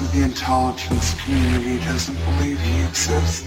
of the intelligence community doesn't believe he exists.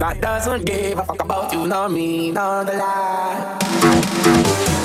that doesn't give a fuck about you, no me, no the lie.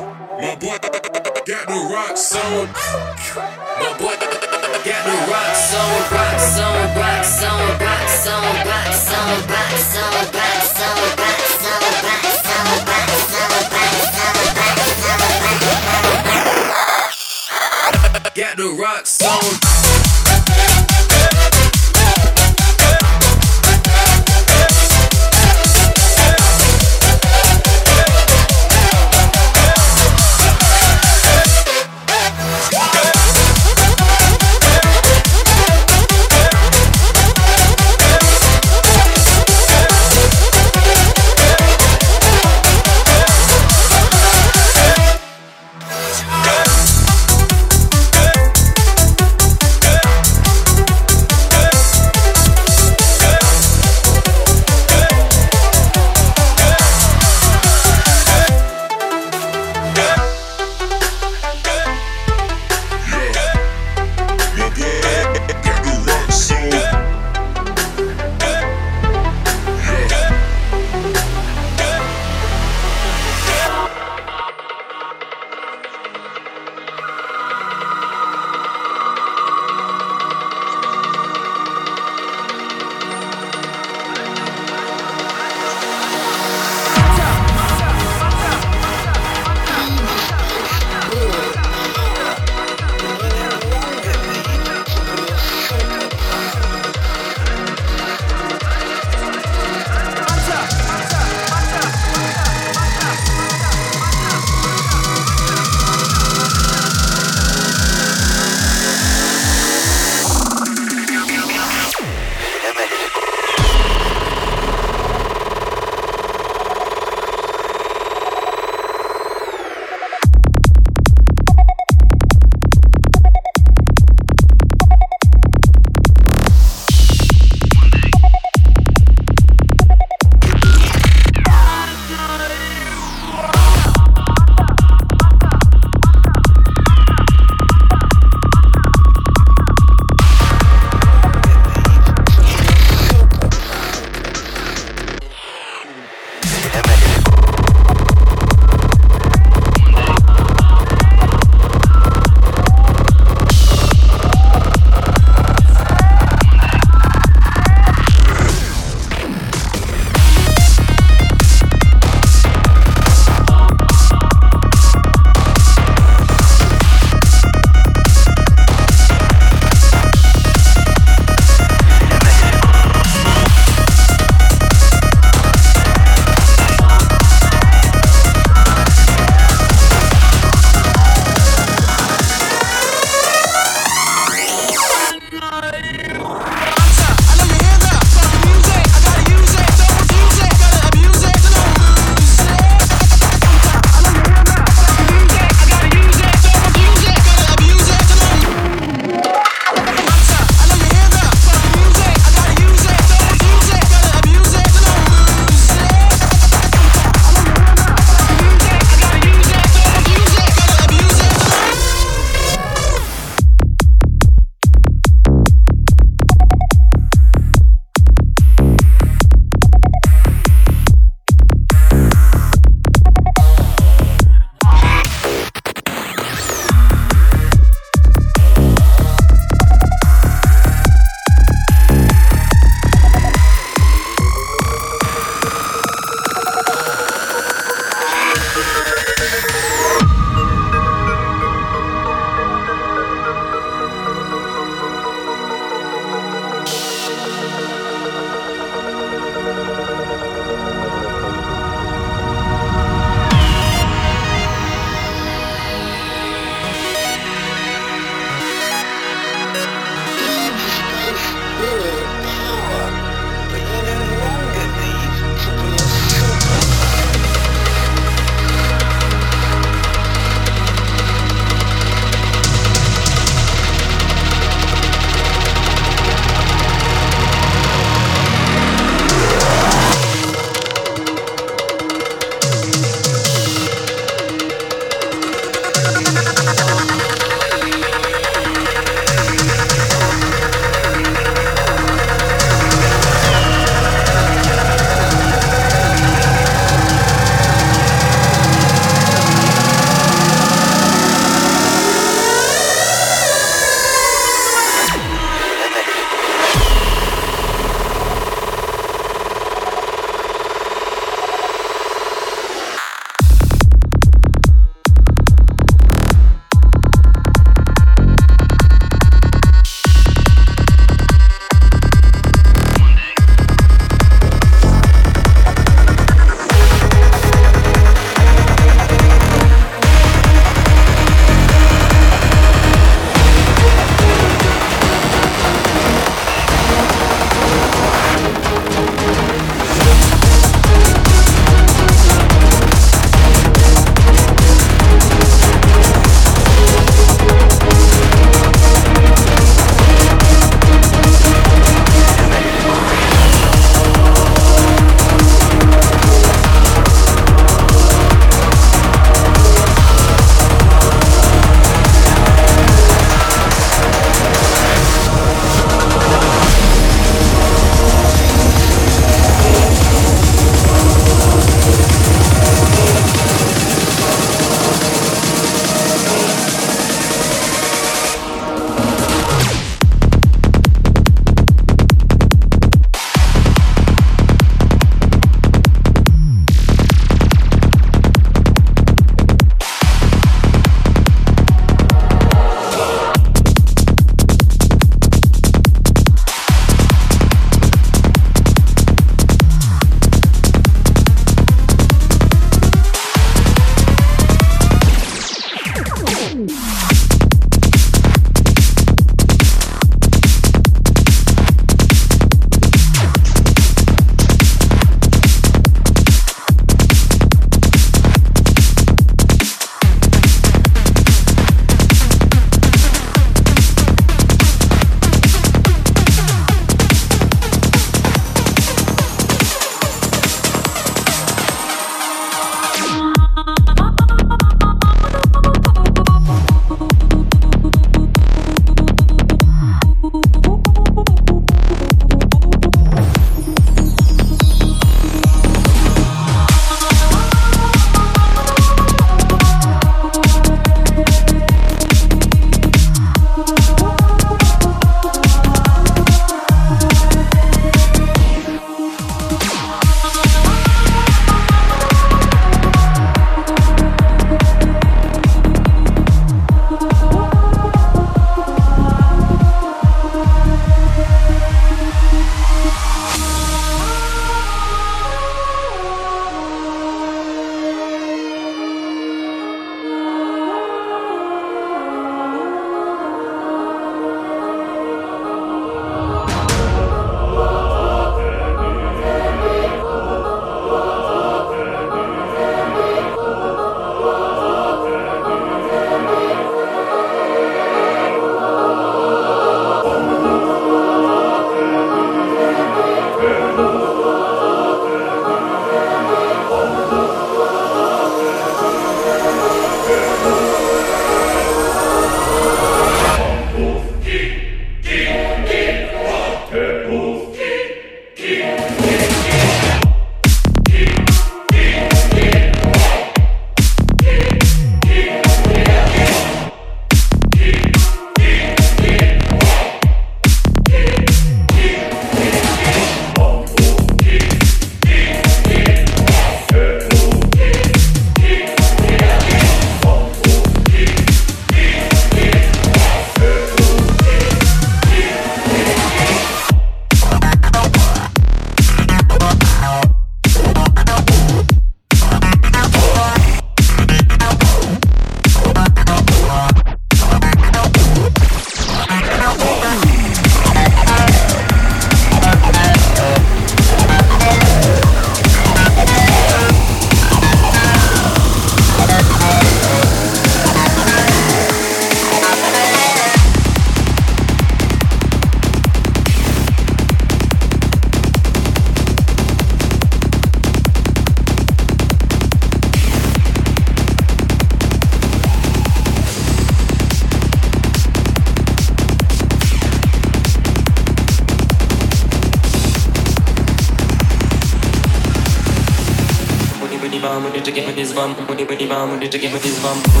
with your mom, need to get with his bum,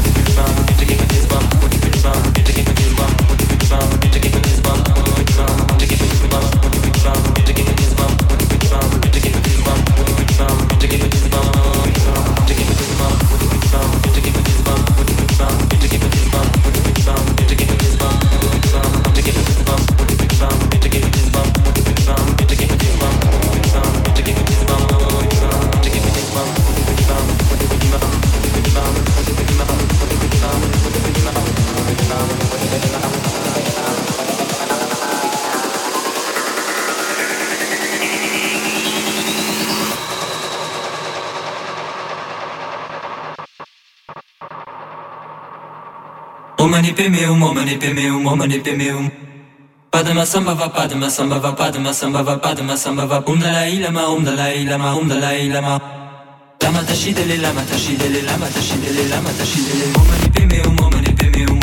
mani pemeum, o mani pemeum, o mani pemeum. Padma samba va padma samba va padma samba va padma samba va um dalai lama um dalai lama um dalai lama. Lama tashidele lama tashidele lama tashidele lama tashidele mani mani.